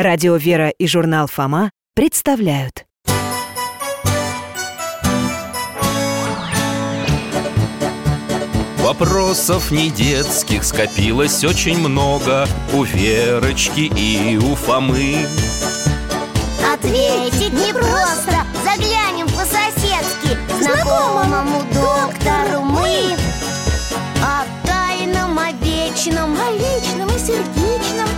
Радио «Вера» и журнал «Фома» представляют. Вопросов не детских скопилось очень много У Верочки и у Фомы. Ответить непросто Заглянем по-соседски Знакомому доктору мы. О тайном, о вечном О личном и сердечном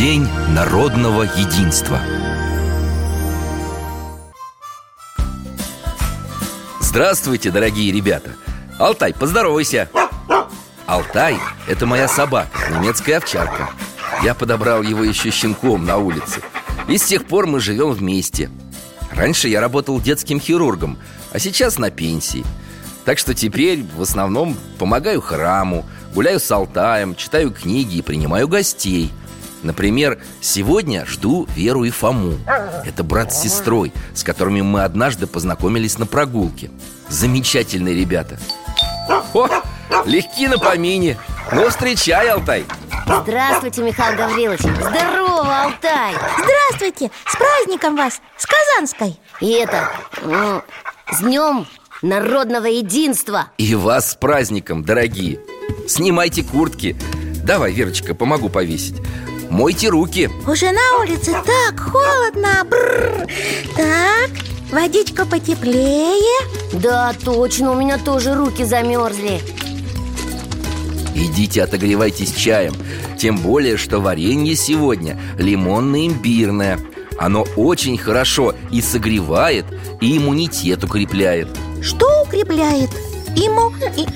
День народного единства. Здравствуйте, дорогие ребята. Алтай, поздоровайся. Алтай – это моя собака, немецкая овчарка. Я подобрал его еще щенком на улице. И с тех пор мы живем вместе. Раньше я работал детским хирургом, а сейчас на пенсии. Так что теперь в основном помогаю храму Гуляю с Алтаем, читаю книги и принимаю гостей Например, сегодня жду Веру и Фому Это брат с сестрой, с которыми мы однажды познакомились на прогулке. Замечательные ребята. О, легки на помине. Ну, встречай, Алтай. Здравствуйте, Михаил Гаврилович. Здорово, Алтай. Здравствуйте, с праздником вас, с Казанской. И это, ну, с днем народного единства. И вас с праздником, дорогие. Снимайте куртки. Давай, Верочка, помогу повесить Мойте руки. Уже на улице так холодно. Бррр. Так, водичка потеплее. Да, точно, у меня тоже руки замерзли. Идите отогревайтесь чаем. Тем более, что варенье сегодня лимонно-имбирное Оно очень хорошо и согревает, и иммунитет укрепляет. Что укрепляет? Ему и,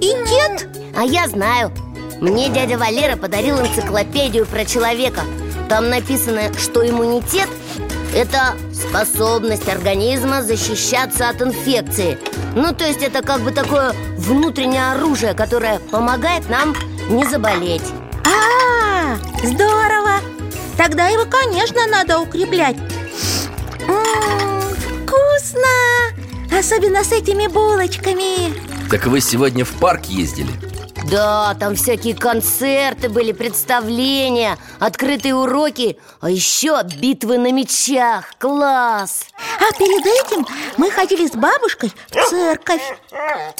и? А я знаю Мне дядя Валера подарил энциклопедию про человека. Там написано, что иммунитет – это способность организма защищаться от инфекции. Ну, то есть это как бы такое внутреннее оружие, которое помогает нам не заболеть. А, здорово! Тогда его, конечно, надо укреплять. М, Вкусно! Особенно с этими булочками. Так вы сегодня в парк ездили? Да, там всякие концерты были, представления, открытые уроки А еще битвы на мечах, класс! А перед этим мы ходили с бабушкой в церковь.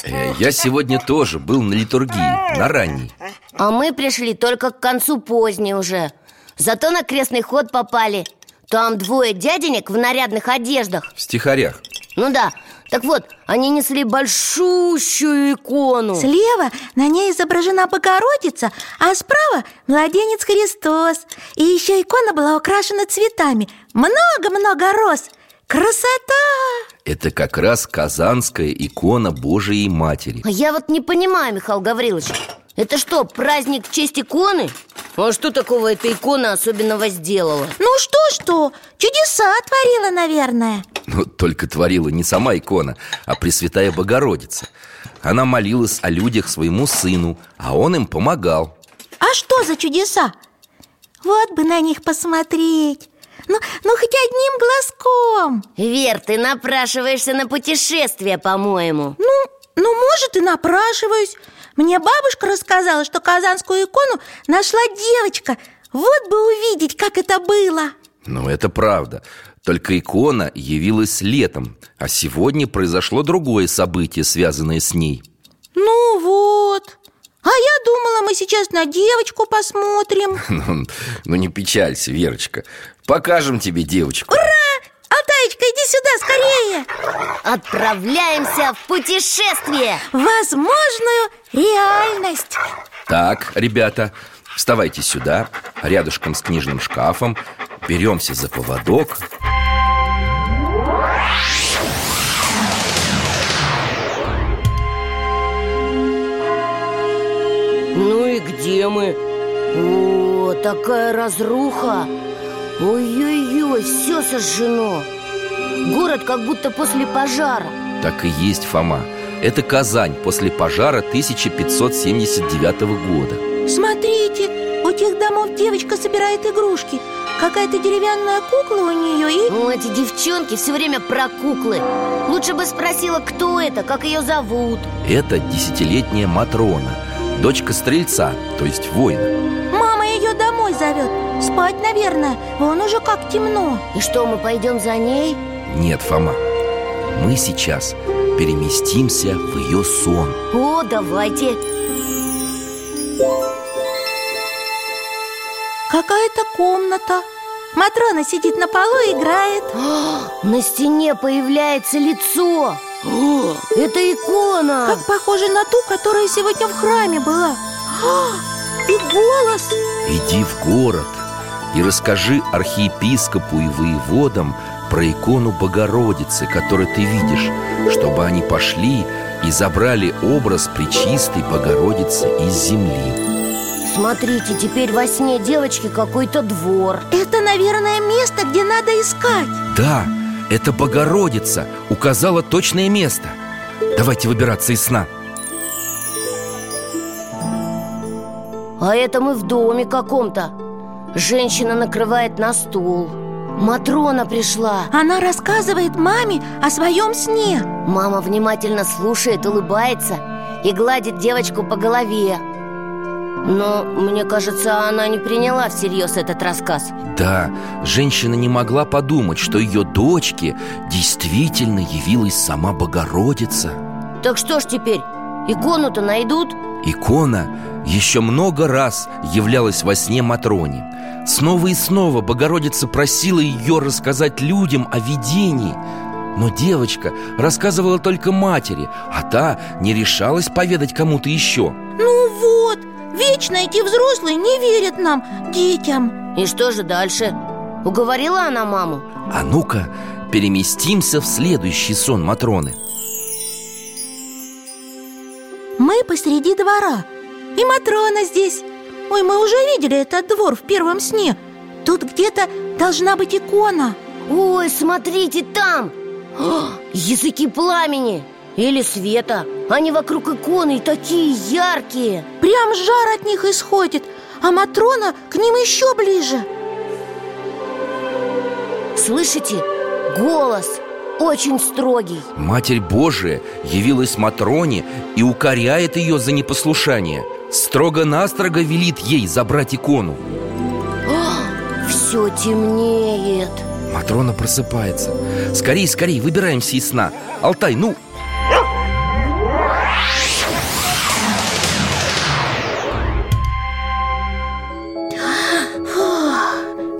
Э, Я сегодня тоже был на литургии, на ранней. А мы пришли только к концу поздней уже. Зато на крестный ход попали. Там двое дяденек в нарядных одеждах. В стихарях. Ну да, так вот, они несли большущую икону. Слева на ней изображена Богородица, а справа младенец Христос. И еще икона была украшена цветами. Много-много роз. Красота! Это как раз казанская икона Божией Матери. А я вот не понимаю, Михаил Гаврилович Это что, праздник в честь иконы? А что такого эта икона особенного сделала? Ну что-что, чудеса творила, наверное. Но только творила не сама икона, а Пресвятая Богородица. Она молилась о людях своему сыну, а он им помогал. А что за чудеса? Вот бы на них посмотреть. Ну, ну хоть одним глазком. Вер, ты напрашиваешься на путешествие, по-моему. Ну, ну, может, и напрашиваюсь Мне бабушка рассказала, что казанскую икону нашла девочка. Вот бы увидеть, как это было. Ну, это правда. Только икона явилась летом А сегодня произошло другое событие, связанное с ней. Ну вот. А я думала, мы сейчас на девочку посмотрим. Ну, ну не печалься, Верочка. Покажем тебе девочку Алтаечка, иди сюда скорее! Отправляемся в путешествие! Возможную реальность! Так, ребята, вставайте сюда Рядышком с книжным шкафом Беремся за поводок. Ну и где мы? О, такая разруха Ой-ой-ой, все сожжено. Город как будто после пожара. Так и есть, Фома. Это Казань после пожара 1579 года. Смотрите, у тех домов девочка собирает игрушки. Какая-то деревянная кукла у нее и... Ну, эти девчонки все время про куклы. Лучше бы спросила, кто это, как ее зовут. Это десятилетняя Матрона Дочка стрельца, то есть воина. Мама ее домой зовет Спать, наверное, вон уже как темно. И что, мы пойдем за ней? Нет, Фома. Мы сейчас переместимся в ее сон. О, давайте. Какая-то комната. Матрона сидит на полу и играет. А, На стене появляется лицо. О, Это икона. Как похоже на ту, которая сегодня в храме была. А, И голос. Иди в город и расскажи архиепископу и воеводам про икону Богородицы, которую ты видишь, чтобы они пошли и забрали образ Пречистой Богородицы из земли. Смотрите, теперь во сне девочки какой-то двор Это, наверное, место, где надо искать Да, это Богородица указала точное место. Давайте выбираться из сна. А это мы в доме каком-то Женщина накрывает на стул Матрона пришла. Она рассказывает маме о своем сне. Мама внимательно слушает, улыбается И гладит девочку по голове. Но, мне кажется, она не приняла всерьез этот рассказ. Да, женщина не могла подумать, что ее дочке действительно явилась сама Богородица. Так что ж теперь, икону-то найдут? Икона еще много раз являлась во сне Матроне. Снова и снова Богородица просила ее рассказать людям о видении. Но девочка рассказывала только матери А та не решалась поведать кому-то еще. Ну вот, вечно эти взрослые не верят нам, детям. И что же дальше? Уговорила она маму? А ну-ка, переместимся в следующий сон Матроны Мы посреди двора. И Матрона здесь. Ой, мы уже видели этот двор в первом сне. Тут где-то должна быть икона. Ой, смотрите, там! О, языки пламени или света. Они вокруг иконы такие яркие. Прям жар от них исходит. А Матрона к ним еще ближе. Слышите? Голос очень строгий. Матерь Божия явилась Матроне и укоряет ее за непослушание. Строго-настрого велит ей забрать икону. Все темнеет. Матрона просыпается. Скорей, скорей, выбираемся из сна. Алтай, ну,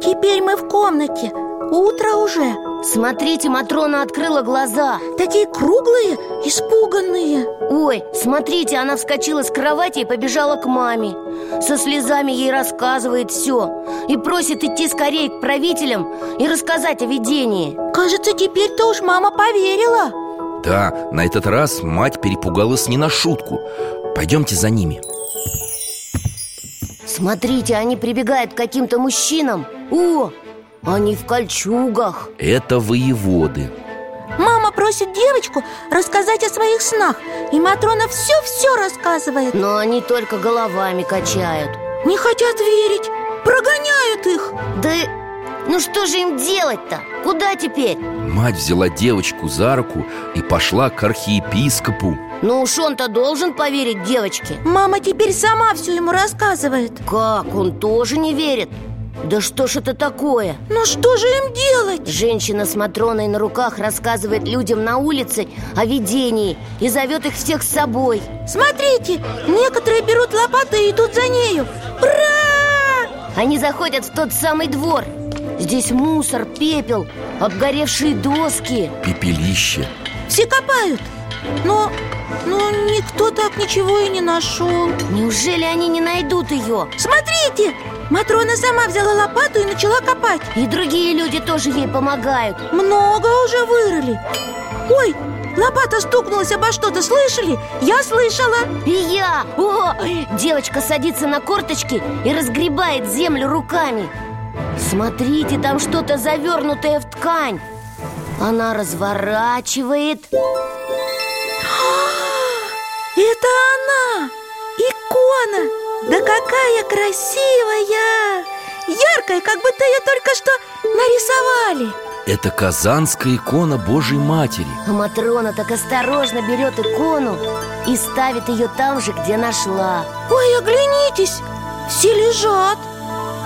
Теперь мы в комнате Утро уже? Смотрите, Матрона открыла глаза. Такие круглые, испуганные. Ой, смотрите, она вскочила с кровати и побежала к маме. Со слезами ей рассказывает все И просит идти скорее к правителям и рассказать о видении. Кажется, теперь-то уж мама поверила. Да, на этот раз мать перепугалась не на шутку. Пойдемте за ними. Смотрите, они прибегают к каким-то мужчинам. О, они в кольчугах. Это воеводы. Мама просит девочку рассказать о своих снах. И Матрона все-все рассказывает. Но они только головами качают. Не хотят верить. Прогоняют их. Да ну что же им делать-то? Куда теперь? Мать взяла девочку за руку и пошла к архиепископу. Ну уж он-то должен поверить девочке. Мама теперь сама все ему рассказывает. Как? Он тоже не верит? Да что ж это такое? Ну что же им делать? Женщина с Матроной на руках рассказывает людям на улице о видении И зовет их всех с собой Смотрите, некоторые берут лопаты и идут за нею Ура! Они заходят в тот самый двор Здесь мусор, пепел, обгоревшие доски Пепелище Все копают Но, но никто так ничего и не нашел Неужели они не найдут ее? Смотрите! Матрона сама взяла лопату и начала копать И другие люди тоже ей помогают Много уже вырыли Ой, лопата стукнулась обо что-то, слышали? Я слышала И я! О! Девочка садится на корточки и разгребает землю руками Смотрите, там что-то завернутое в ткань Она разворачивает Это она! Икона! Да какая красивая! Яркая, как будто ее только что нарисовали! Это казанская икона Божьей Матери. А Матрона так осторожно берет икону И ставит ее там же, где нашла. Ой, оглянитесь, все лежат!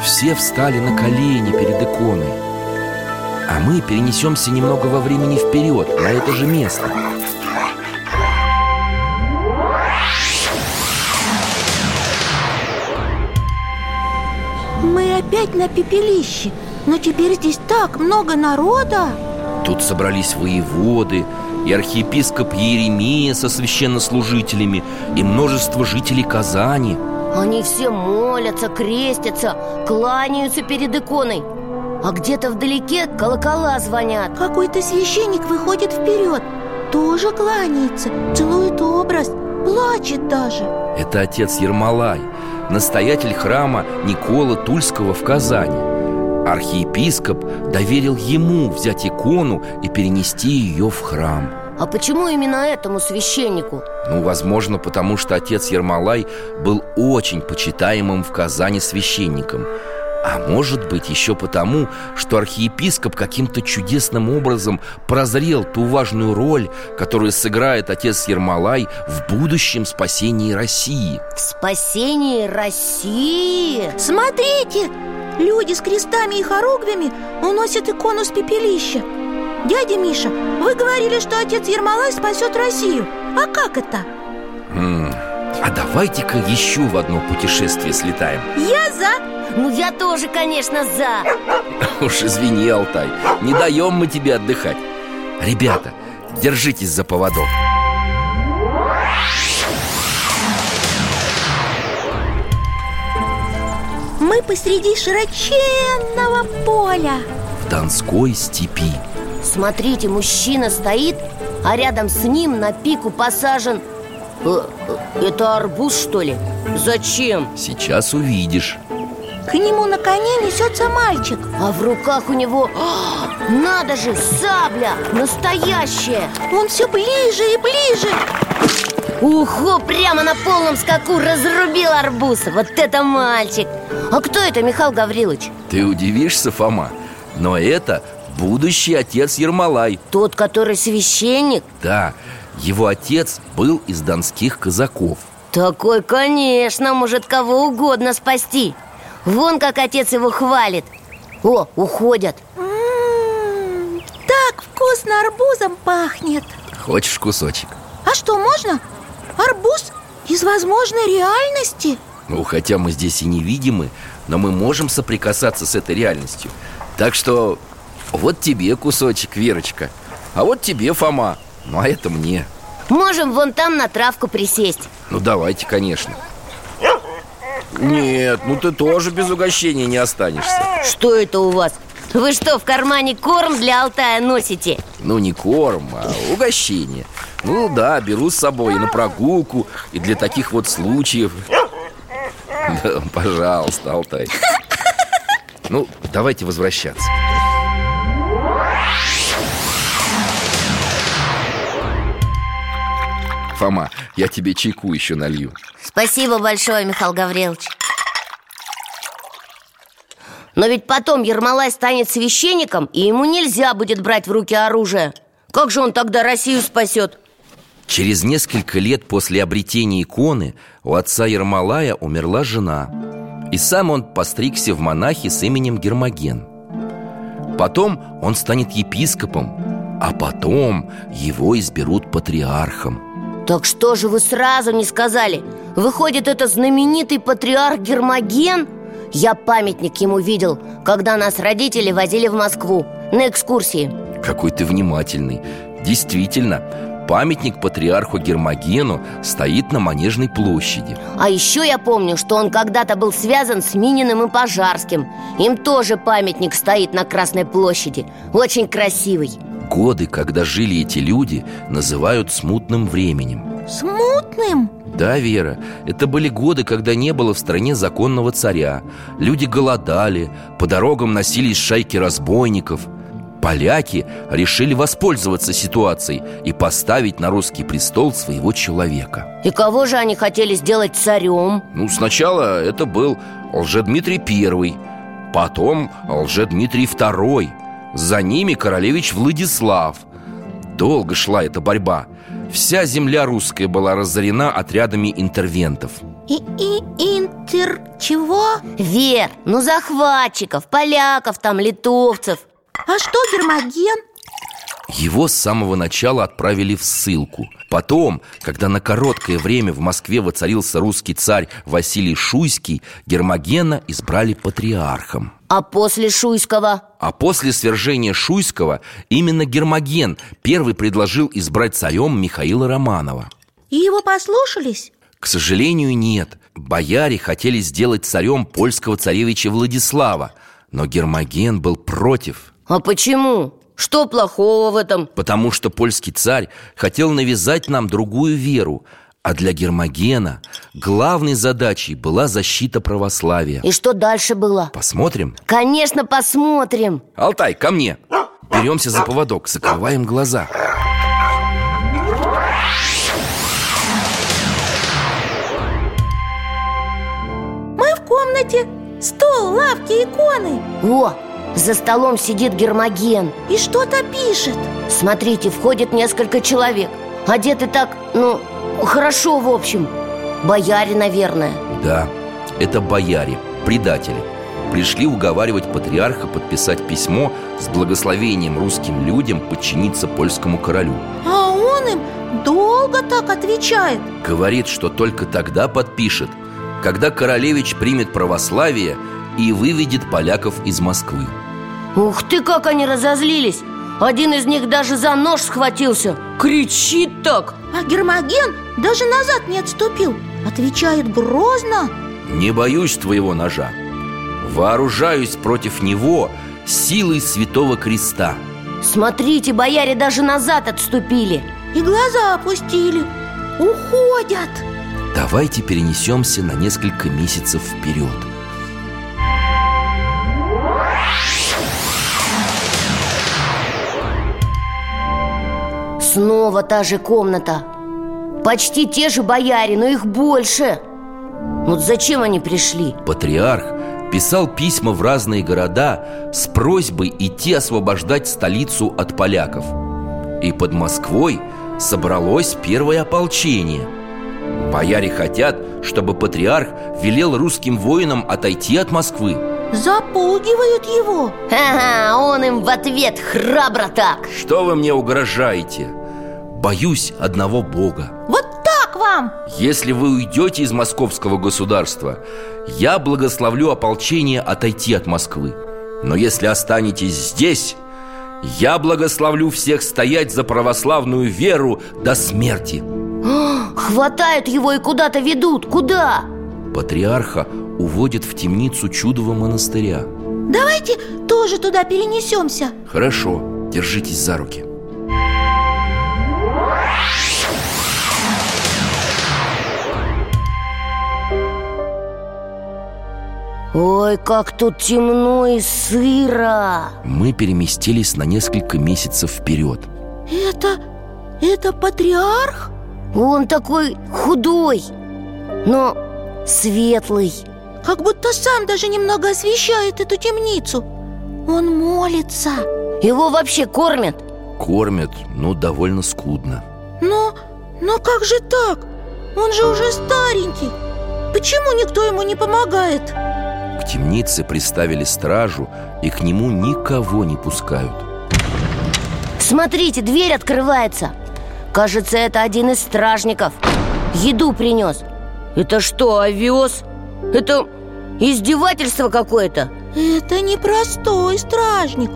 Все встали на колени перед иконой. А мы перенесемся немного во времени вперед, на это же место Мы опять на пепелище Но теперь здесь так много народа. Тут собрались воеводы и архиепископ Иеремия со священнослужителями И множество жителей Казани. Они все молятся, крестятся, кланяются перед иконой. А где-то вдалеке колокола звонят. Какой-то священник выходит вперед Тоже кланяется, целует образ Плачет даже. Это отец Ермолай, настоятель храма Никола Тульского в Казани. Архиепископ доверил ему взять икону и перенести ее в храм. А почему именно этому священнику? Ну, возможно, потому что отец Ермолай был очень почитаемым в Казани священником А может быть еще потому, что архиепископ каким-то чудесным образом прозрел ту важную роль, которую сыграет отец Ермолай в будущем спасении России В спасении России? Смотрите, люди с крестами и хоругвями уносят икону с пепелища Дядя Миша, вы говорили, что отец Ермолай спасет Россию А как это? А давайте-ка еще в одно путешествие слетаем. Я за. Ну, я тоже, конечно, за. Уж извини, Алтай, не даем мы тебе отдыхать. Ребята, держитесь за поводок. Мы посреди широченного поля. В Донской степи. Смотрите, мужчина стоит, а рядом с ним на пику посажен Это арбуз, что ли? Зачем? Сейчас увидишь К нему на коне несется мальчик А в руках у него, а, надо же, сабля, настоящая Он все ближе и ближе Ухо, прямо на полном скаку разрубил арбуз Вот это мальчик А кто это, Михаил Гаврилович? Ты удивишься, Фома Но это будущий отец Ермолай Тот, который священник? Да, его отец был из донских казаков. Такой, конечно, может кого угодно спасти. Вон как отец его хвалит. О, уходят. М, Так вкусно арбузом пахнет. Хочешь кусочек? А что, можно? Арбуз из возможной реальности? Ну, хотя мы здесь и невидимы Но мы можем соприкасаться с этой реальностью. Так что вот тебе кусочек, Верочка. А вот тебе, Фома Ну, а это мне. Можем вон там на травку присесть. Ну, давайте, конечно. Нет, ну ты тоже без угощения не останешься. Что это у вас? Вы что, в кармане корм для Алтая носите? Ну, не корм, а угощение. Ну да, беру с собой и на прогулку И для таких вот случаев. Да, пожалуйста, Алтай. Ну, давайте возвращаться Фома, я тебе чайку еще налью. Спасибо большое, Михаил Гаврилович. Но ведь потом Ермолай станет священником И ему нельзя будет брать в руки оружие. Как же он тогда Россию спасет? Через несколько лет после обретения иконы у отца Ермолая умерла жена И сам он постригся в монахи с именем Гермоген. Потом он станет епископом А потом его изберут патриархом Так что же вы сразу не сказали? Выходит, это знаменитый патриарх Гермоген? Я памятник ему видел, когда нас родители возили в Москву на экскурсии. Какой ты внимательный. Действительно, памятник патриарху Гермогену стоит на Манежной площади. А еще я помню, что он когда-то был связан с Мининым и Пожарским. Им тоже памятник стоит на Красной площади. Очень красивый Годы, когда жили эти люди, называют смутным временем. Смутным? Да, Вера, это были годы, когда не было в стране законного царя. Люди голодали, по дорогам носились шайки разбойников. Поляки решили воспользоваться ситуацией и поставить на русский престол своего человека. И кого же они хотели сделать царем? Ну, сначала это был Лжедмитрий I Потом Лжедмитрий II За ними королевич Владислав. Долго шла эта борьба. Вся земля русская была разорена отрядами интервентов. И, и интер... чего? Вер, ну захватчиков, поляков там, литовцев. А что Гермоген? Его с самого начала отправили в ссылку Потом, когда на короткое время в Москве воцарился русский царь Василий Шуйский Гермогена избрали патриархом А после Шуйского? А после свержения Шуйского именно Гермоген первый предложил избрать царем Михаила Романова И его послушались? К сожалению, нет Бояре хотели сделать царем польского царевича Владислава Но Гермоген был против А почему? Что плохого в этом? Потому что польский царь хотел навязать нам другую веру А для Гермогена главной задачей была защита православия. И что дальше было? Посмотрим. Конечно, посмотрим. Алтай, ко мне. Беремся за поводок, закрываем глаза. Мы в комнате. Стол, лавки, иконы. О, за столом сидит Гермоген. И что-то пишет. Смотрите, входит несколько человек. Одеты так, ну, хорошо в общем. Бояре, наверное. Да, это бояре, предатели. Пришли уговаривать патриарха подписать письмо С благословением русским людям подчиниться польскому королю. А он им долго так отвечает. Говорит, что только тогда подпишет Когда королевич примет православие И выведет поляков из Москвы. Ух ты, как они разозлились! Один из них даже за нож схватился. Кричит так. А Гермоген даже назад не отступил. Отвечает грозно. Не боюсь твоего ножа. Вооружаюсь против него силой Святого Креста Смотрите, бояре даже назад отступили. И глаза опустили. Уходят. Давайте перенесемся на несколько месяцев вперед Снова та же комната. Почти те же бояре, но их больше. Вот зачем они пришли? Патриарх писал письма в разные города с просьбой идти освобождать столицу от поляков. И под Москвой собралось первое ополчение. Бояре хотят, чтобы патриарх велел русским воинам отойти от Москвы. Запугивают его. Ага, он им в ответ храбро так. Что вы мне угрожаете? Боюсь одного Бога. Вот так вам! Если вы уйдете из московского государства Я благословлю ополчение отойти от Москвы. Но если останетесь здесь Я благословлю всех стоять за православную веру до смерти. Хватают его и куда-то ведут. Куда? Патриарха уводят в темницу чудового монастыря. Давайте тоже туда перенесемся. Хорошо, держитесь за руки Ой, как тут темно и сыро Мы переместились на несколько месяцев вперед Это... это патриарх? Он такой худой, но светлый Как будто сам даже немного освещает эту темницу Он молится Его вообще кормят? Кормят, но довольно скудно Но... но как же так? Он же уже старенький Почему никто ему не помогает? К темнице приставили стражу И к нему никого не пускают. Смотрите, дверь открывается. Кажется, это один из стражников. Еду принес. Это что, овес? Это издевательство какое-то? Это непростой стражник.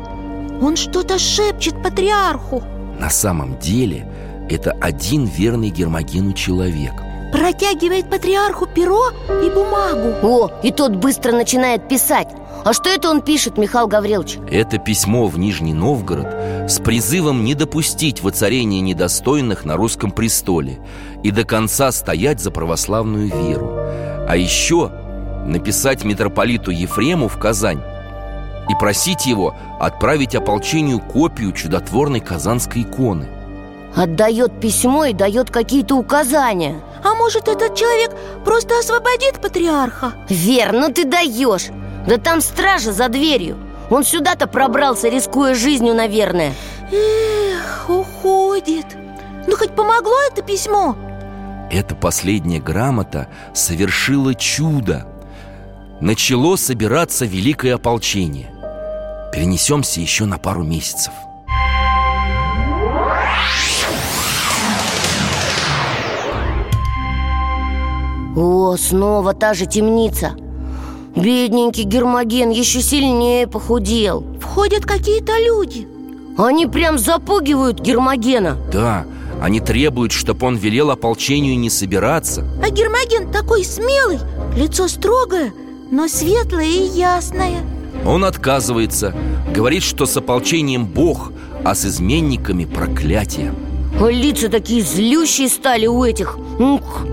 Он что-то шепчет патриарху. На самом деле это один верный Гермогену человек протягивает патриарху перо и бумагу О, и тот быстро начинает писать А что это он пишет, Михаил Гаврилович? Это письмо в Нижний Новгород с призывом не допустить воцарения недостойных на русском престоле и до конца стоять за православную веру. А еще написать митрополиту Ефрему в Казань и просить его отправить ополчению копию чудотворной казанской иконы. Отдает письмо и дает какие-то указания А может, этот человек просто освободит патриарха? Вер, ну ты даешь. Да там стража за дверью. Он сюда-то пробрался, рискуя жизнью, наверное. Эх, уходит. Ну хоть помогло это письмо? Эта последняя грамота совершила чудо. Начало собираться великое ополчение. Перенесемся еще на пару месяцев О, снова та же темница. Бедненький Гермоген еще сильнее похудел. Входят какие-то люди. Они прям запугивают Гермогена. Да, они требуют, чтобы он велел ополчению не собираться. А Гермоген такой смелый Лицо строгое, но светлое и ясное. Он отказывается Говорит, что с ополчением Бог, а с изменниками проклятие. А Лица такие злющие стали у этих. Ух,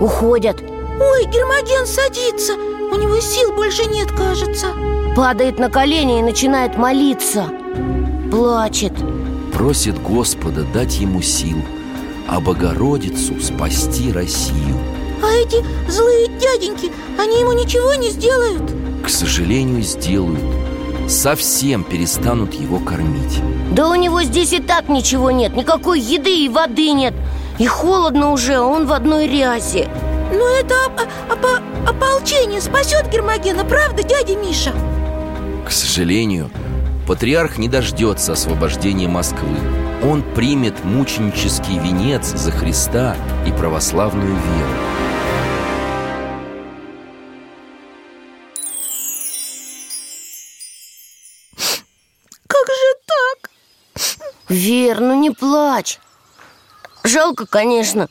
Уходят. Ой, Гермоген садится. У него сил больше нет, кажется. Падает на колени и начинает молиться. Плачет. Просит Господа дать ему сил А Богородицу спасти Россию. А эти злые дяденьки, они ему ничего не сделают? К сожалению, сделают. Совсем перестанут его кормить. Да у него здесь и так ничего нет Никакой еды и воды нет И холодно уже, а он в одной рясе Но это оп- оп- ополчение спасет Гермогена, правда, дядя Миша? К сожалению, патриарх не дождется освобождения Москвы Он примет мученический венец за Христа и православную веру Как же так? Вер, ну не плачь Жалко, конечно.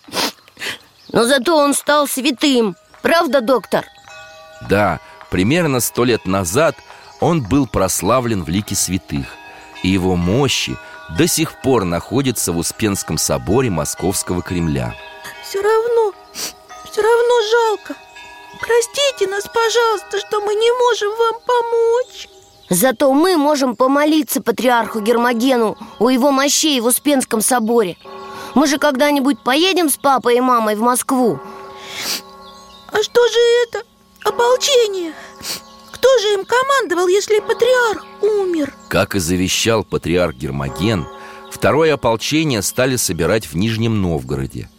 Но зато он стал святым. Правда, доктор? Да, примерно сто лет назад он был прославлен в лике святых И его мощи до сих пор находятся в Успенском соборе Московского Кремля. Все равно, все равно жалко. Простите нас, пожалуйста, что мы не можем вам помочь. Зато мы можем помолиться патриарху Гермогену у его мощей в Успенском соборе Мы же когда-нибудь поедем с папой и мамой в Москву А что же это? Ополчение Кто же им командовал, если патриарх умер? Как и завещал патриарх Гермоген, второе ополчение стали собирать в Нижнем Новгороде.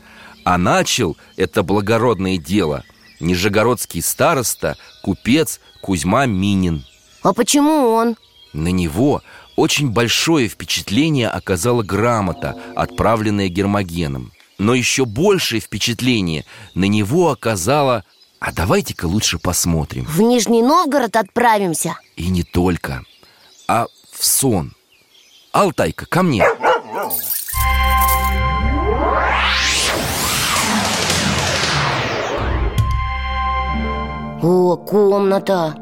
А начал это благородное дело нижегородский староста, купец Кузьма Минин. А почему он? На него очень большое впечатление оказала грамота, отправленная Гермогеном. Но еще большее впечатление на него оказала... А давайте-ка лучше посмотрим. В Нижний Новгород отправимся И не только, а в сон. Алтайка, ко мне. О, комната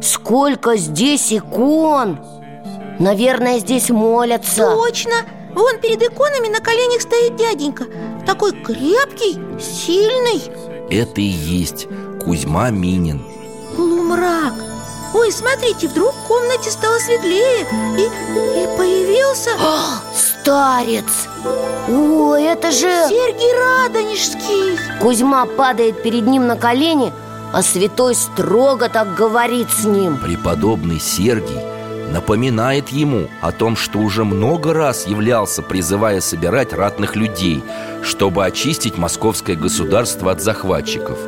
Сколько здесь икон Наверное, здесь молятся. Точно! Вон перед иконами на коленях стоит дяденька. Такой крепкий, сильный. Это и есть Кузьма Минин. Полумрак. Ой, смотрите, вдруг в комнате стало светлее И, и появился А, Старец. О, это же Сергий Радонежский. Кузьма падает перед ним на колени А святой строго так говорит с ним. Преподобный Сергий напоминает ему о том, что уже много раз являлся, призывая собирать ратных людей, чтобы очистить московское государство от захватчиков.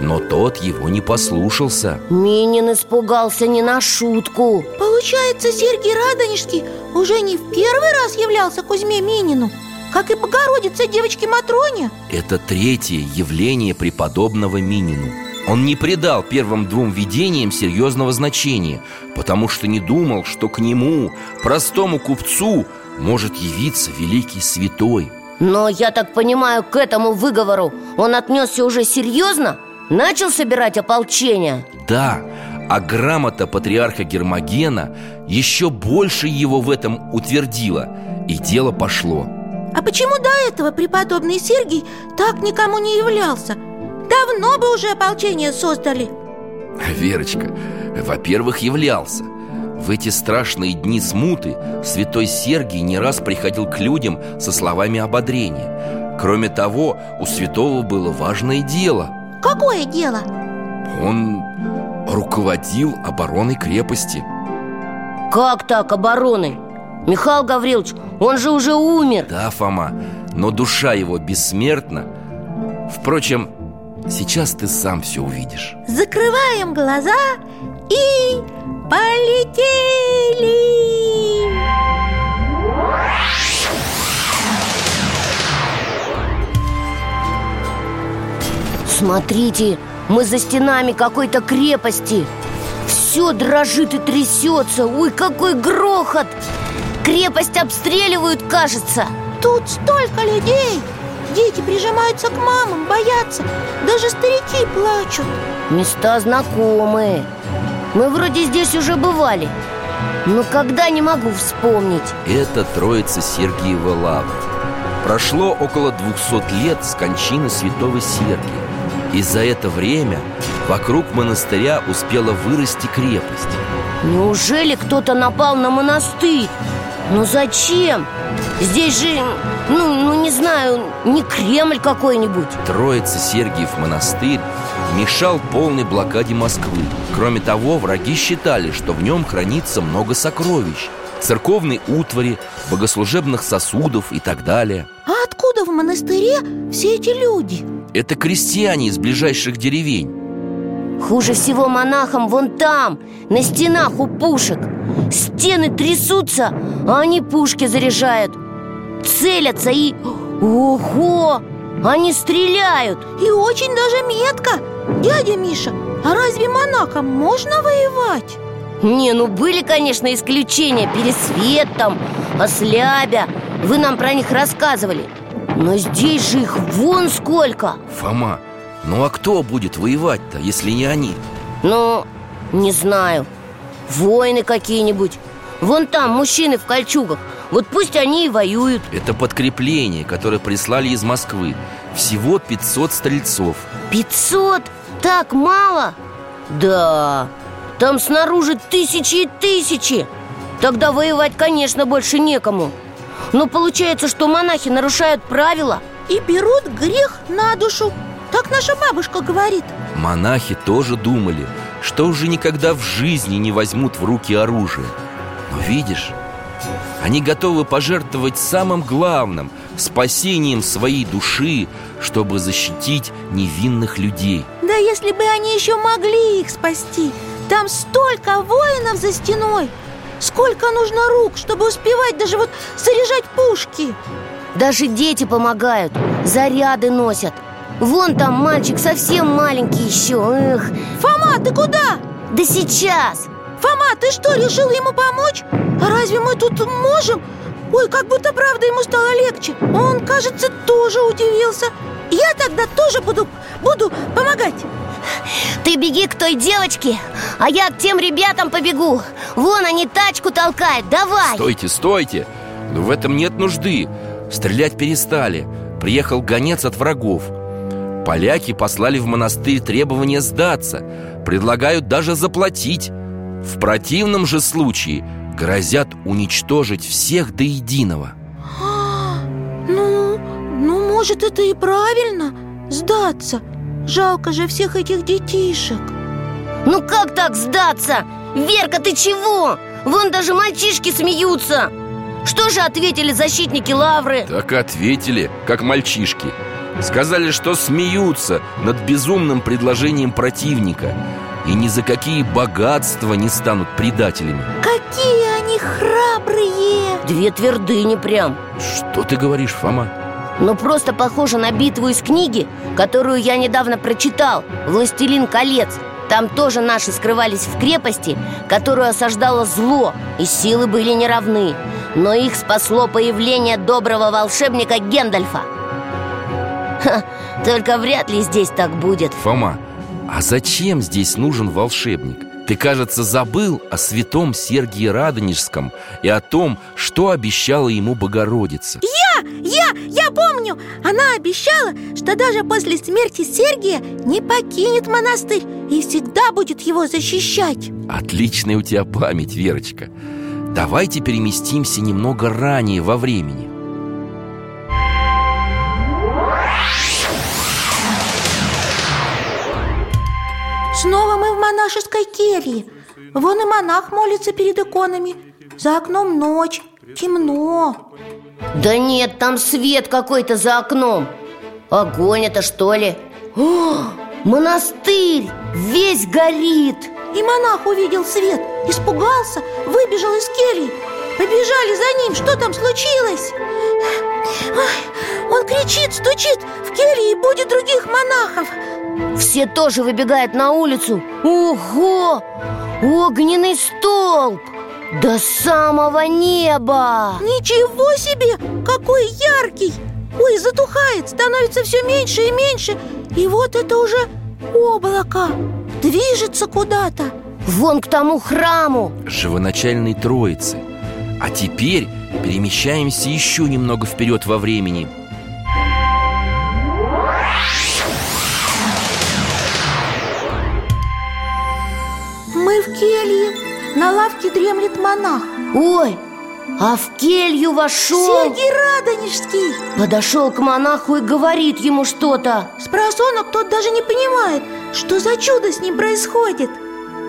Но тот его не послушался. Минин испугался не на шутку Получается, Сергий Радонежский уже не в первый раз являлся Кузьме Минину Как и Богородица девочке Матроне Это третье явление преподобного Минину. Он не придал первым двум видениям серьезного значения, потому что не думал, что к нему, простому купцу, может явиться великий святой. Но я так понимаю, к этому выговору он отнесся уже серьезно? Начал собирать ополчение? Да, а грамота патриарха Гермогена еще больше его в этом утвердила И дело пошло А почему до этого преподобный Сергий так никому не являлся? Давно бы уже ополчение создали. Верочка, во-первых, являлся. В эти страшные дни смуты святой Сергий не раз приходил к людям со словами ободрения. Кроме того, у святого было важное дело. Какое дело? Он руководил обороной крепости. Как так обороной? Михаил Гаврилович, он же уже умер. Да, Фома, но душа его бессмертна. Впрочем, сейчас ты сам все увидишь Закрываем глаза и полетели! Смотрите, мы за стенами какой-то крепости Все дрожит и трясется Ой, какой грохот! Крепость обстреливают, кажется Тут столько людей! Дети прижимаются к мамам, боятся. Даже старики плачут. Места знакомые Мы вроде здесь уже бывали Но когда не могу вспомнить. Это Троица Сергиева Лавра Прошло около 200 лет с кончины святого Сергия. И за это время вокруг монастыря успела вырасти крепость. Неужели кто-то напал на монастырь? Ну зачем? Здесь же, ну, ну не знаю, не Кремль какой-нибудь. Троица Сергиев монастырь мешал полной блокаде Москвы. Кроме того, враги считали, что в нем хранится много сокровищ. Церковной утвари, богослужебных сосудов и так далее. А откуда в монастыре все эти люди? Это крестьяне из ближайших деревень. Хуже всего монахам вон там, на стенах у пушек. Стены трясутся, а они пушки заряжают Целятся и... Ого! Они стреляют! И очень даже метко! Дядя Миша, а разве монахам можно воевать? Не, ну были, конечно, исключения Пересвет там, Ослябя. Вы нам про них рассказывали. Но здесь же их вон сколько! Фома, ну а кто будет воевать-то, если не они? Ну, не знаю. Воины какие-нибудь. Вон там мужчины в кольчугах Вот пусть они и воюют. Это подкрепление, которое прислали из Москвы. Всего 500 стрельцов. 500? Так мало? Да, там снаружи тысячи и тысячи. Тогда воевать, конечно, больше некому. Но получается, что монахи нарушают правила И берут грех на душу. Так наша бабушка говорит. Монахи тоже думали, что уже никогда в жизни не возьмут в руки оружие. Но видишь, они готовы пожертвовать самым главным Спасением своей души, чтобы защитить невинных людей. Да если бы они еще могли их спасти! Там столько воинов за стеной! Сколько нужно рук, чтобы успевать даже вот заряжать пушки! Даже дети помогают, заряды носят. Вон там мальчик совсем маленький еще Эх, Фома, ты куда? да сейчас Фома, ты что, решил ему помочь? А разве мы тут можем? Ой, как будто правда ему стало легче. Он, кажется, тоже удивился. Я тогда тоже буду, буду помогать. Ты беги к той девочке, а я к тем ребятам побегу. Вон они тачку толкают, давай. Стойте, стойте! Но в этом нет нужды. Стрелять перестали. Приехал гонец от врагов. Поляки послали в монастырь требование сдаться. Предлагают даже заплатить В противном же случае грозят уничтожить всех до единого а, Ну, ну, может, это и правильно Сдаться Жалко же всех этих детишек Ну как так сдаться? Верка, ты чего? Вон даже мальчишки смеются Что же ответили защитники Лавры? Так ответили, как мальчишки Сказали, что смеются над безумным предложением противника И ни за какие богатства не станут предателями. Какие они храбрые! Две твердыни прям. Что ты говоришь, Фома? Ну просто похоже на битву из книги, которую я недавно прочитал. «Властелин колец» Там тоже наши скрывались в крепости, которую осаждало зло, и силы были неравны. Но их спасло появление доброго волшебника Гендальфа. Ха, Только вряд ли здесь так будет. Фома, а зачем здесь нужен волшебник? Ты, кажется, забыл о святом Сергии Радонежском И о том, что обещала ему Богородица Я, я, я помню! Она обещала, что даже после смерти Сергия не покинет монастырь И всегда будет его защищать. Отличная у тебя память, Верочка. Давайте переместимся немного ранее во времени Снова мы в монашеской келье Вон и монах молится перед иконами За окном ночь, темно Да нет, там свет какой-то за окном Огонь это что ли? О, монастырь! Весь горит! И монах увидел свет, испугался, выбежал из кельи Побежали за ним, что там случилось? Ой, он кричит, стучит в келье и будет других монахов Все тоже выбегают на улицу Ого! Огненный столб! До самого неба! Ничего себе! Какой яркий! Ой, затухает, становится все меньше и меньше И вот это уже облако Движется куда-то Вон к тому храму Живоначальной Троицы А теперь перемещаемся еще немного вперед во времени Келье. На лавке дремлет монах. Ой, а в келью вошел Сергий Радонежский. Подошел к монаху и говорит ему что-то. С просонок тот даже не понимает Что за чудо с ним происходит.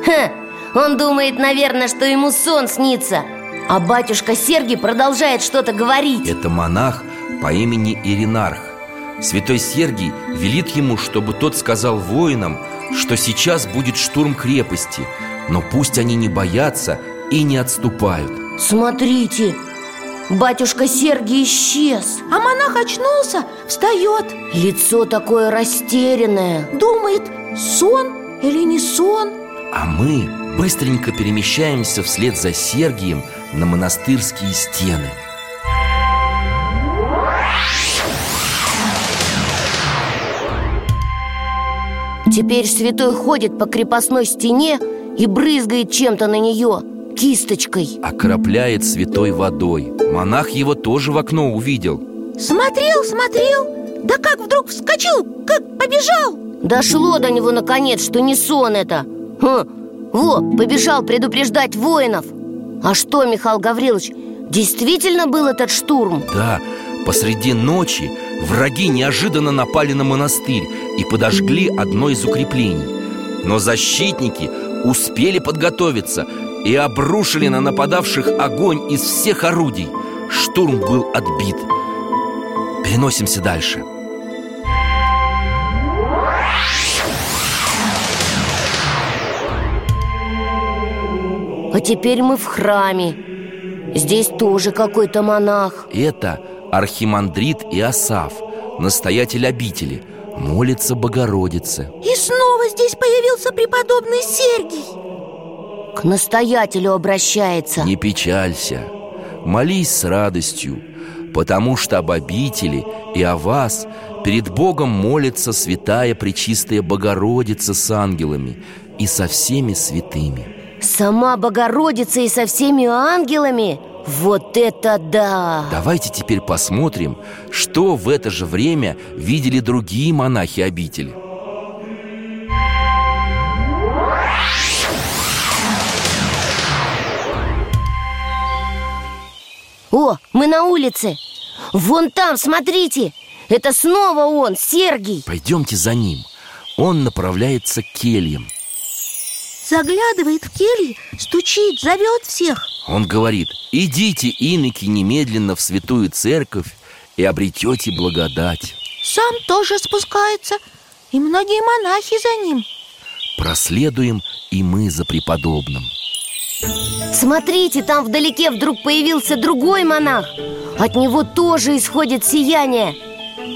Ха, он думает, наверное, что ему сон снится. А батюшка Сергий продолжает что-то говорить. Это монах по имени Иринарх. Святой Сергий велит ему, чтобы тот сказал воинам, что сейчас будет штурм крепости Но пусть они не боятся и не отступают. Смотрите, батюшка Сергий исчез. А монах очнулся, встает. Лицо такое растерянное. Думает, сон или не сон. А мы быстренько перемещаемся вслед за Сергием на монастырские стены. Теперь святой ходит по крепостной стене и брызгает чем-то на нее Кисточкой. Окропляет святой водой. Монах его тоже в окно увидел. Смотрел, смотрел. Да как вдруг вскочил, как побежал. Дошло до него наконец, что не сон это. Хм. Во, побежал предупреждать воинов. А что, Михаил Гаврилович, действительно был этот штурм? Да, посреди ночи враги неожиданно напали на монастырь И подожгли одно из укреплений. Но защитники успели подготовиться И обрушили на нападавших огонь из всех орудий. Штурм был отбит. Переносимся дальше. А теперь мы в храме. Здесь тоже какой-то монах. Это архимандрит Иосаф, настоятель обители Молится Богородице. И снова здесь появился преподобный Сергий. К настоятелю обращается. Не печалься, молись с радостью Потому что об обители и о вас Перед Богом молится святая Пречистая Богородица с ангелами И со всеми святыми. Сама Богородица и со всеми ангелами? Вот это да! Давайте теперь посмотрим, что в это же время видели другие монахи обители. О, мы на улице! Вон там, смотрите! Это снова он, Сергий! Пойдемте за ним. Он направляется к кельям Заглядывает в кельи, стучит, зовет всех. Он говорит, идите, иноки, немедленно в святую церковь И обретете благодать Сам тоже спускается И многие монахи за ним. Проследуем и мы за преподобным. Смотрите, там вдалеке вдруг появился другой монах. От него тоже исходит сияние.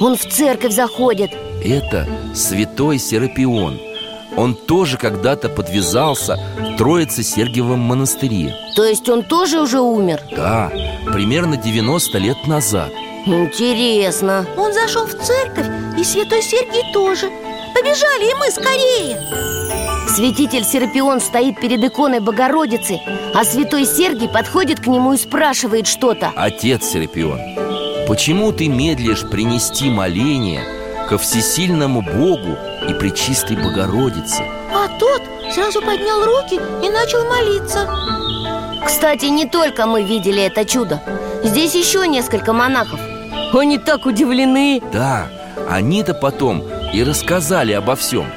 Он в церковь заходит. Это святой Серапион Он тоже когда-то подвязался в Троице-Сергиевом монастыре. То есть он тоже уже умер? Да, примерно 90 лет назад. Интересно. Он зашел в церковь, и святой Сергий тоже. Побежали и мы скорее. Святитель Серапион стоит перед иконой Богородицы А святой Сергий подходит к нему и спрашивает что-то. Отец Серапион, почему ты медлишь принести моление ко всесильному Богу и Пречистой Богородице? А тот сразу поднял руки и начал молиться. Кстати, не только мы видели это чудо. Здесь еще несколько монахов. Они так удивлены. Да, они-то потом и рассказали обо всем.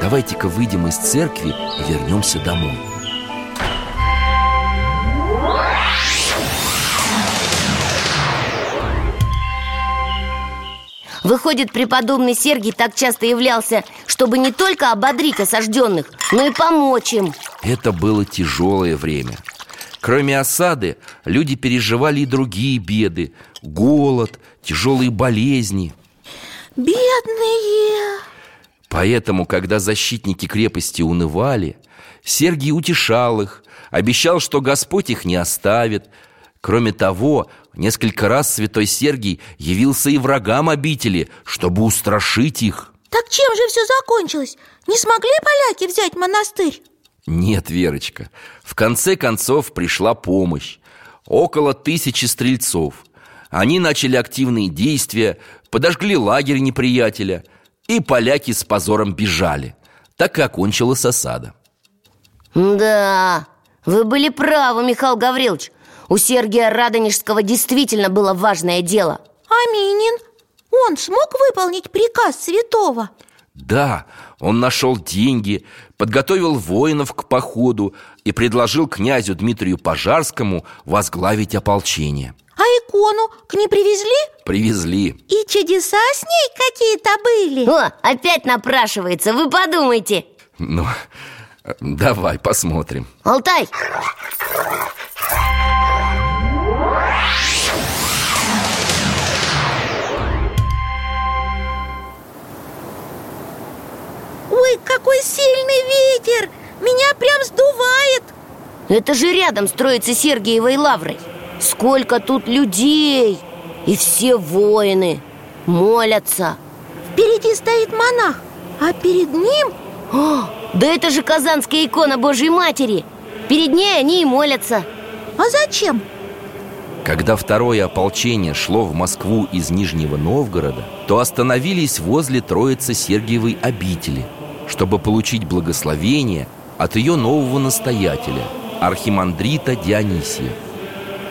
Давайте-ка выйдем из церкви и вернемся домой Выходит, преподобный Сергий так часто являлся, чтобы не только ободрить осажденных, но и помочь им. Это было тяжелое время. Кроме осады, люди переживали и другие беды. Голод, тяжелые болезни. Бедные! Поэтому, когда защитники крепости унывали, Сергий утешал их, обещал, что Господь их не оставит. Кроме того, несколько раз святой Сергий явился и врагам обители, чтобы устрашить их. Так чем же все закончилось? Не смогли поляки взять монастырь? Нет, Верочка, в конце концов пришла помощь. Около тысячи стрельцов. Они начали активные действия, подожгли лагерь неприятеля, и поляки с позором бежали. Так и окончилась осада. Да, вы были правы, Михаил Гаврилович У Сергия Радонежского действительно было важное дело А Минин? Он смог выполнить приказ святого? Да, он нашел деньги, подготовил воинов к походу и предложил князю Дмитрию Пожарскому возглавить ополчение. А икону к ней привезли? Привезли. И чудеса с ней какие-то были? О, опять напрашивается, вы подумайте Ну, э, давай посмотрим. Алтай, Ой, какой сильный ветер! Меня прям сдувает! Это же рядом строится Сергиевой лаврой. Сколько тут людей! И все воины Молятся. Впереди стоит монах А перед ним О, Да это же Казанская икона Божьей Матери Перед ней они и молятся А зачем? Когда второе ополчение шло в Москву из Нижнего Новгорода, то остановились возле Троицы Сергиевой обители, чтобы получить благословение от ее нового настоятеля, архимандрита Дионисия.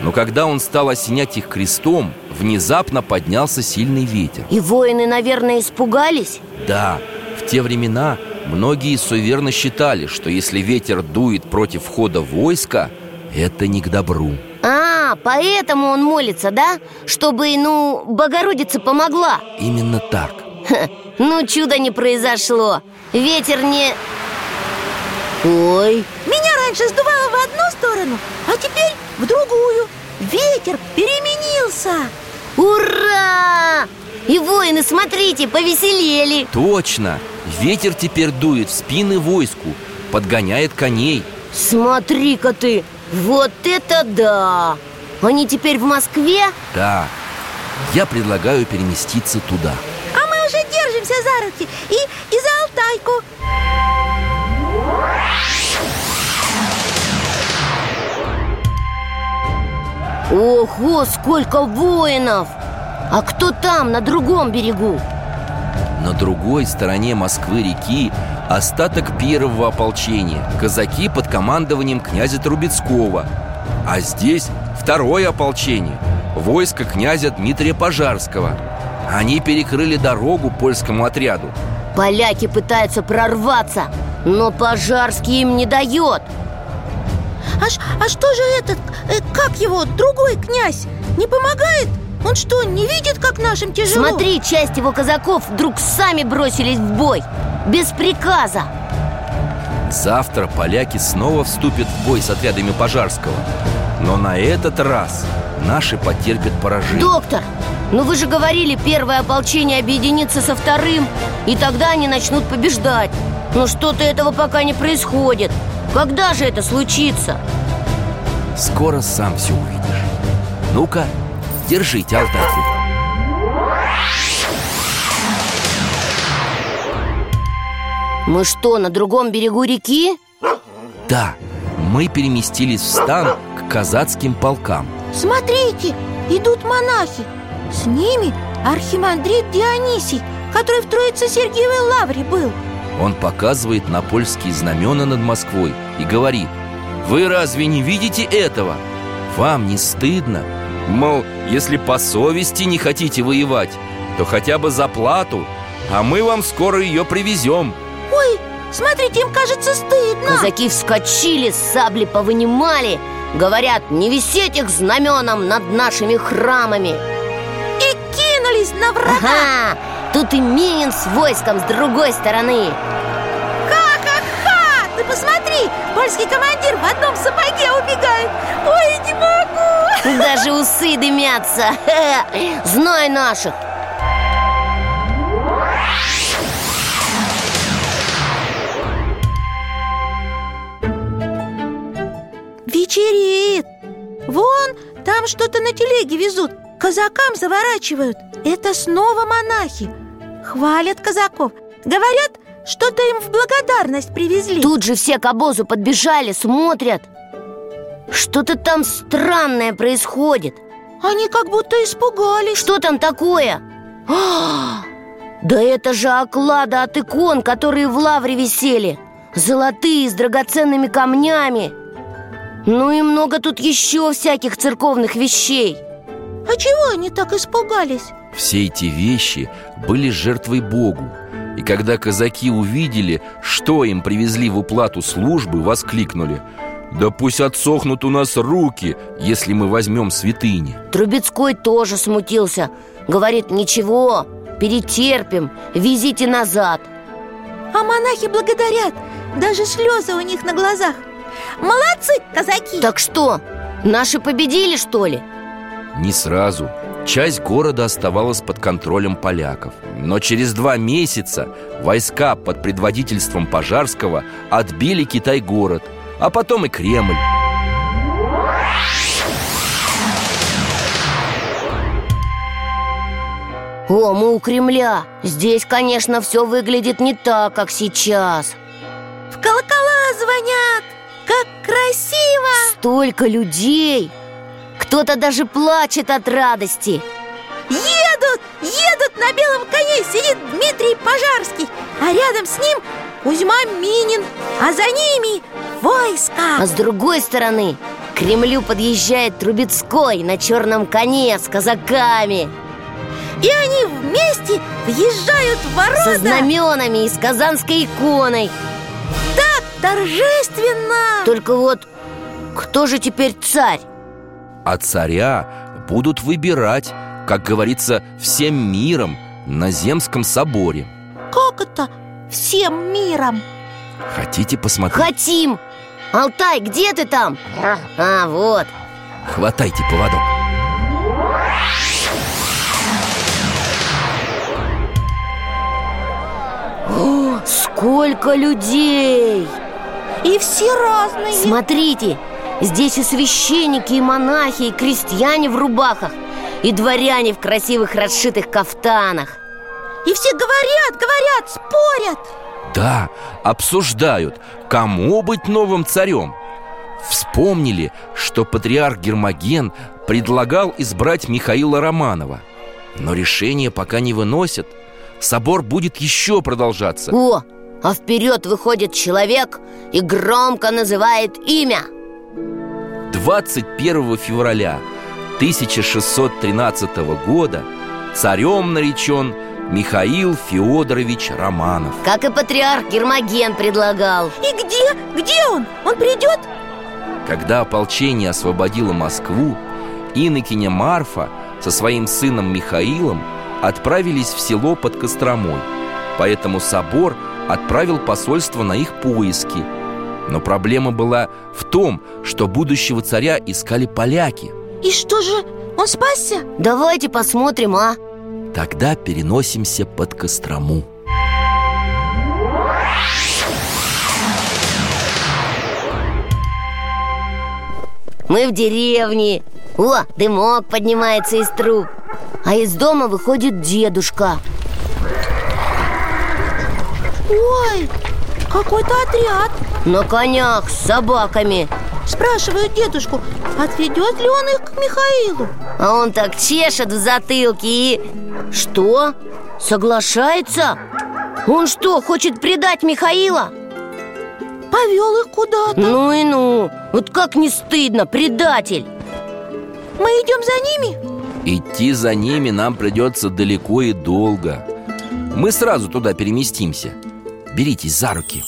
Но когда он стал осенять их крестом, внезапно поднялся сильный ветер. И воины, наверное, испугались Да, в те времена многие суеверно считали, что если ветер дует против входа войска, это не к добру. А, поэтому он молится, да? Чтобы, ну, Богородица помогла Именно так. Ха, Ну, чудо не произошло Ветер не... Ой, Меня раньше сдувало в одну сторону, а теперь в другую Ветер переменился ура! И воины, смотрите, повеселели Точно! Ветер теперь дует в спины войску, подгоняет коней. Смотри-ка ты, вот это да! Они теперь в Москве? Да, я предлагаю переместиться туда. А мы уже держимся за руки и, и за Алтайку Ого, сколько воинов! А кто там, на другом берегу? На другой стороне Москвы-реки остаток первого ополчения. Казаки под командованием князя Трубецкого. А здесь второе ополчение. Войско князя Дмитрия Пожарского. Они перекрыли дорогу польскому отряду. Поляки пытаются прорваться Но Пожарский им не дает. А, а что же этот, э, как его, другой князь? Не помогает? Он что, не видит, как нашим тяжело? Смотри, часть его казаков вдруг сами бросились в бой. Без приказа. Завтра поляки снова вступят в бой с отрядами Пожарского. Но на этот раз наши потерпят поражение. Доктор, ну вы же говорили, первое ополчение объединится со вторым И тогда они начнут побеждать. Но что-то этого пока не происходит. Когда же это случится? Скоро сам все увидишь. Ну-ка, держите Алтайку Мы что, на другом берегу реки? Да, мы переместились в стан к казацким полкам Смотрите, идут монахи С ними архимандрит Дионисий Который в Троице-Сергиевой лавре был Он показывает на польские знамена над Москвой и говорит Вы разве не видите этого? Вам не стыдно? Мол, если по совести не хотите воевать, то хотя бы за плату А мы вам скоро ее привезем Ой, смотрите, им кажется стыдно. Казаки вскочили, сабли повынимали. Говорят, не висеть их знаменом над нашими храмами. И кинулись на врага. Ага, тут и Минин с войском с другой стороны посмотри, польский командир в одном сапоге убегает. Ой, не могу. Даже усы дымятся. Знай наших. Вечереет. Вон, там что-то на телеге везут. Казакам заворачивают. Это снова монахи. Хвалят казаков. Говорят, что-то им в благодарность привезли. Тут же все к обозу подбежали, смотрят. Что-то там странное происходит. Они как будто испугались. Что там такое? А, да это же оклады от икон, которые в лавре висели. Золотые, с драгоценными камнями. Ну и много тут еще всяких церковных вещей. А чего они так испугались? Все эти вещи были жертвой Богу И когда казаки увидели, что им привезли в уплату службы, воскликнули Да пусть отсохнут у нас руки, если мы возьмем святыни Трубецкой тоже смутился. Говорит, ничего, перетерпим, везите назад А монахи благодарят Даже слезы у них на глазах. Молодцы, казаки! Так что, наши победили, что ли? Не сразу Часть города оставалась под контролем поляков. Но через два месяца войска под предводительством Пожарского отбили Китай-город А потом и Кремль. О, мы у Кремля. Здесь, конечно, все выглядит не так, как сейчас. В колокола звонят! Как красиво! Столько людей Кто-то даже плачет от радости. Едут! Едут на белом коне Сидит Дмитрий Пожарский А рядом с ним Кузьма Минин А за ними войско. А с другой стороны к Кремлю подъезжает Трубецкой на черном коне с казаками. И они вместе въезжают в ворота. Со знаменами и с казанской иконой. Так торжественно. Только вот кто же теперь царь? А царя будут выбирать, как говорится, всем миром на Земском соборе Как это всем миром? Хотите посмотреть? Хотим! Алтай, где ты там? А, вот Хватайте поводок О, Сколько людей! И все разные Смотрите, здесь и священники, и монахи, и крестьяне в рубахах И дворяне в красивых расшитых кафтанах. И все говорят, говорят, спорят. Да, обсуждают, кому быть новым царем. Вспомнили, что патриарх Гермоген предлагал избрать Михаила Романова. Но решение пока не выносят. Собор будет еще продолжаться. О, а вперед выходит человек и громко называет имя 21 февраля 1613 года царем наречен Михаил Федорович Романов Как и патриарх Гермоген предлагал И где? Где он? Он придет? Когда ополчение освободило Москву, инокиня Марфа со своим сыном Михаилом отправились в село под Костромой. Поэтому собор отправил посольство на их поиски. Но проблема была в том, что будущего царя искали поляки. И что же, он спасся? Давайте посмотрим, а? Тогда переносимся под Кострому. Мы в деревне О, дымок поднимается из труб А из дома выходит дедушка Ой, какой-то отряд На конях с собаками Спрашивают дедушку, отведет ли он их к Михаилу А он так чешет в затылке и... Что? Соглашается? Он что, хочет предать Михаила? Повел их куда-то Ну и ну, вот как не стыдно, предатель Мы идем за ними? Идти за ними нам придется далеко и долго Мы сразу туда переместимся Беритесь за руки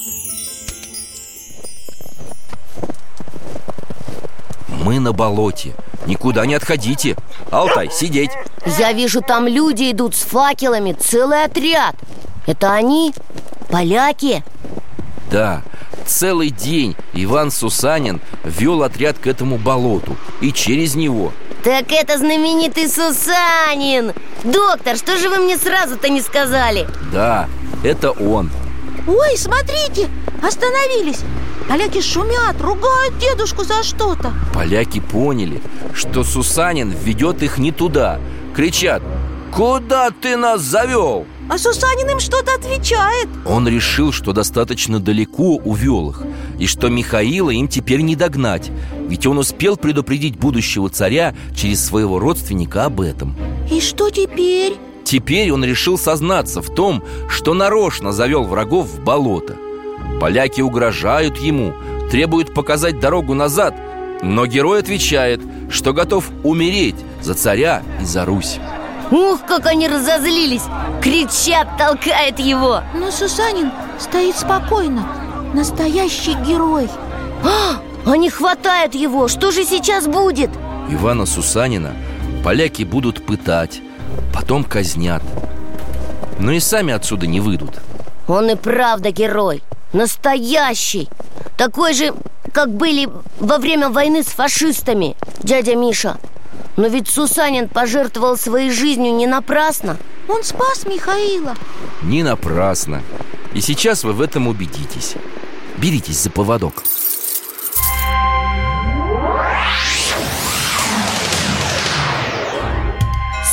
Мы на болоте. Никуда не отходите. Алтай, сидеть. Я вижу, там люди идут с факелами, целый отряд. Это они? Поляки? Да, целый день Иван Сусанин вел отряд к этому болоту. И через него. Так это знаменитый Сусанин! Доктор, что же вы мне сразу-то не сказали? Да, это он. Ой, смотрите, остановились Поляки шумят, ругают дедушку за что-то. Поляки поняли, что Сусанин ведет их не туда. Кричат «Куда ты нас завел?» А Сусанин им что-то отвечает. Он решил, что достаточно далеко увел их И что Михаила им теперь не догнать Ведь он успел предупредить будущего царя через своего родственника об этом. И что теперь? Теперь он решил сознаться в том, что нарочно завел врагов в болото Поляки угрожают ему, требуют показать дорогу назад Но герой отвечает, что готов умереть за царя и за Русь. Ух, как они разозлились! Кричат, толкают его! Но Сусанин стоит спокойно Настоящий герой. А, Они хватают его, что же сейчас будет? Ивана Сусанина поляки будут пытать, потом казнят. Но и сами отсюда не выйдут. Он и правда герой Настоящий. Такой же, как были во время войны с фашистами Дядя Миша. Но ведь Сусанин пожертвовал своей жизнью не напрасно. Он спас Михаила. Не напрасно. И сейчас вы в этом убедитесь. Беритесь за поводок.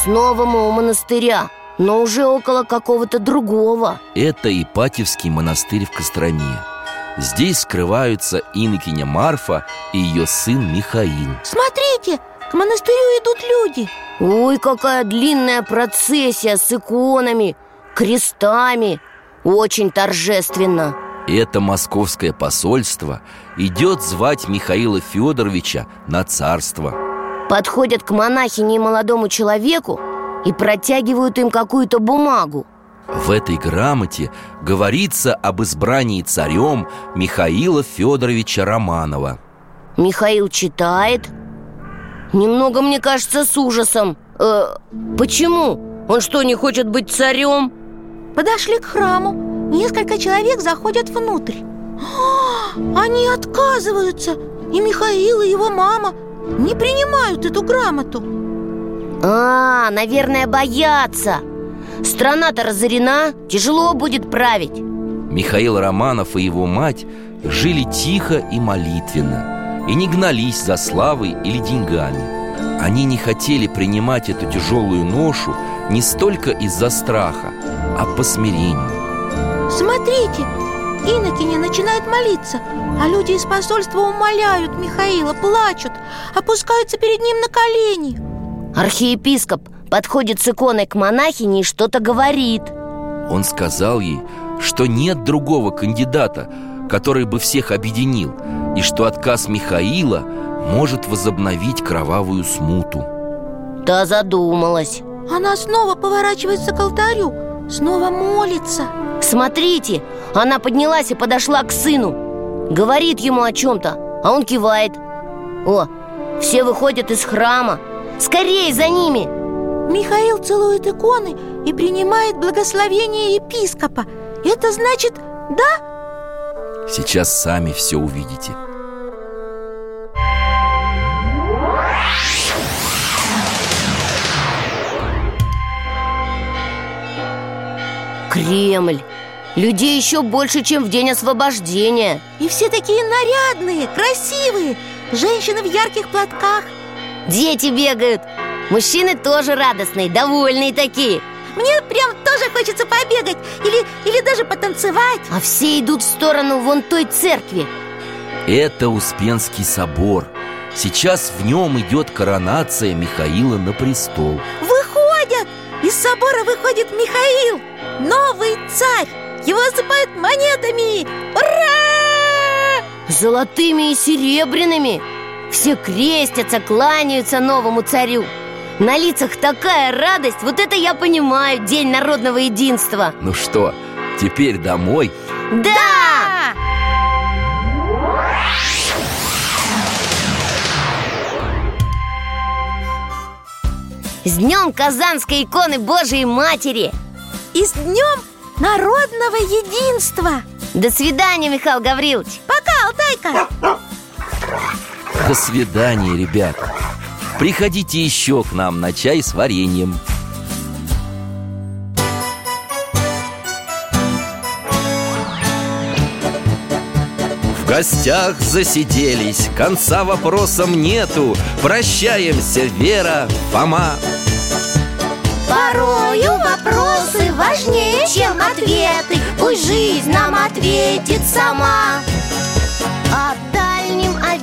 Снова мы у монастыря Но уже около какого-то другого. Это Ипатьевский монастырь в Костроме. Здесь скрываются инокиня Марфа и ее сын Михаил. Смотрите, к монастырю идут люди. Ой, какая длинная процессия с иконами, крестами. Очень торжественно. Это московское посольство идет звать Михаила Федоровича на царство. Подходят к монахине и молодому человеку И протягивают им какую-то бумагу. В этой грамоте говорится об избрании царем Михаила Федоровича Романова. Михаил читает? Немного, мне кажется, с ужасом. Э, Почему? Он что, не хочет быть царем? Подошли к храму. Несколько человек заходят внутрь. А, Они отказываются. И Михаил, и его мама не принимают эту грамоту А, наверное, боятся. Страна-то разорена, тяжело будет править. Михаил Романов и его мать жили тихо и молитвенно И не гнались за славой или деньгами. Они не хотели принимать эту тяжелую ношу не столько из-за страха, а по смирению. Смотрите, инокиня начинает молиться А люди из посольства умоляют Михаила, плачут Опускаются перед ним на колени Архиепископ подходит с иконой к монахине и что-то говорит. Он сказал ей, что нет другого кандидата, который бы всех объединил И что отказ Михаила может возобновить кровавую смуту. Та задумалась. Она снова поворачивается к алтарю Снова молится. Смотрите, она поднялась и подошла к сыну. Говорит ему о чем-то, а он кивает. О, все выходят из храма Скорей за ними! Михаил целует иконы и принимает благословение епископа. Это значит «да»? Сейчас сами все увидите. Кремль! Людей еще больше, чем в день освобождения. И все такие нарядные, красивые! Женщины в ярких платках Дети бегают. Мужчины тоже радостные, довольные такие. Мне прям тоже хочется побегать Или, или даже потанцевать. А все идут в сторону вон той церкви. Это Успенский собор. Сейчас в нем идет коронация Михаила на престол. Выходят! Из собора выходит Михаил Новый царь. Его осыпают монетами. Ура! Золотыми и серебряными Все крестятся, кланяются новому царю На лицах такая радость Вот это я понимаю, День народного единства Ну что, теперь домой? Да! С днем Казанской иконы Божией Матери! И с днем народного единства До свидания, Михаил Гаврилович Пока, Алтайка До свидания, ребята Приходите еще к нам на чай с вареньем. В гостях засиделись, конца вопросам нету. Прощаемся, Вера, Фома. Порою вопросы важнее, чем ответы. Пусть жизнь нам ответит сама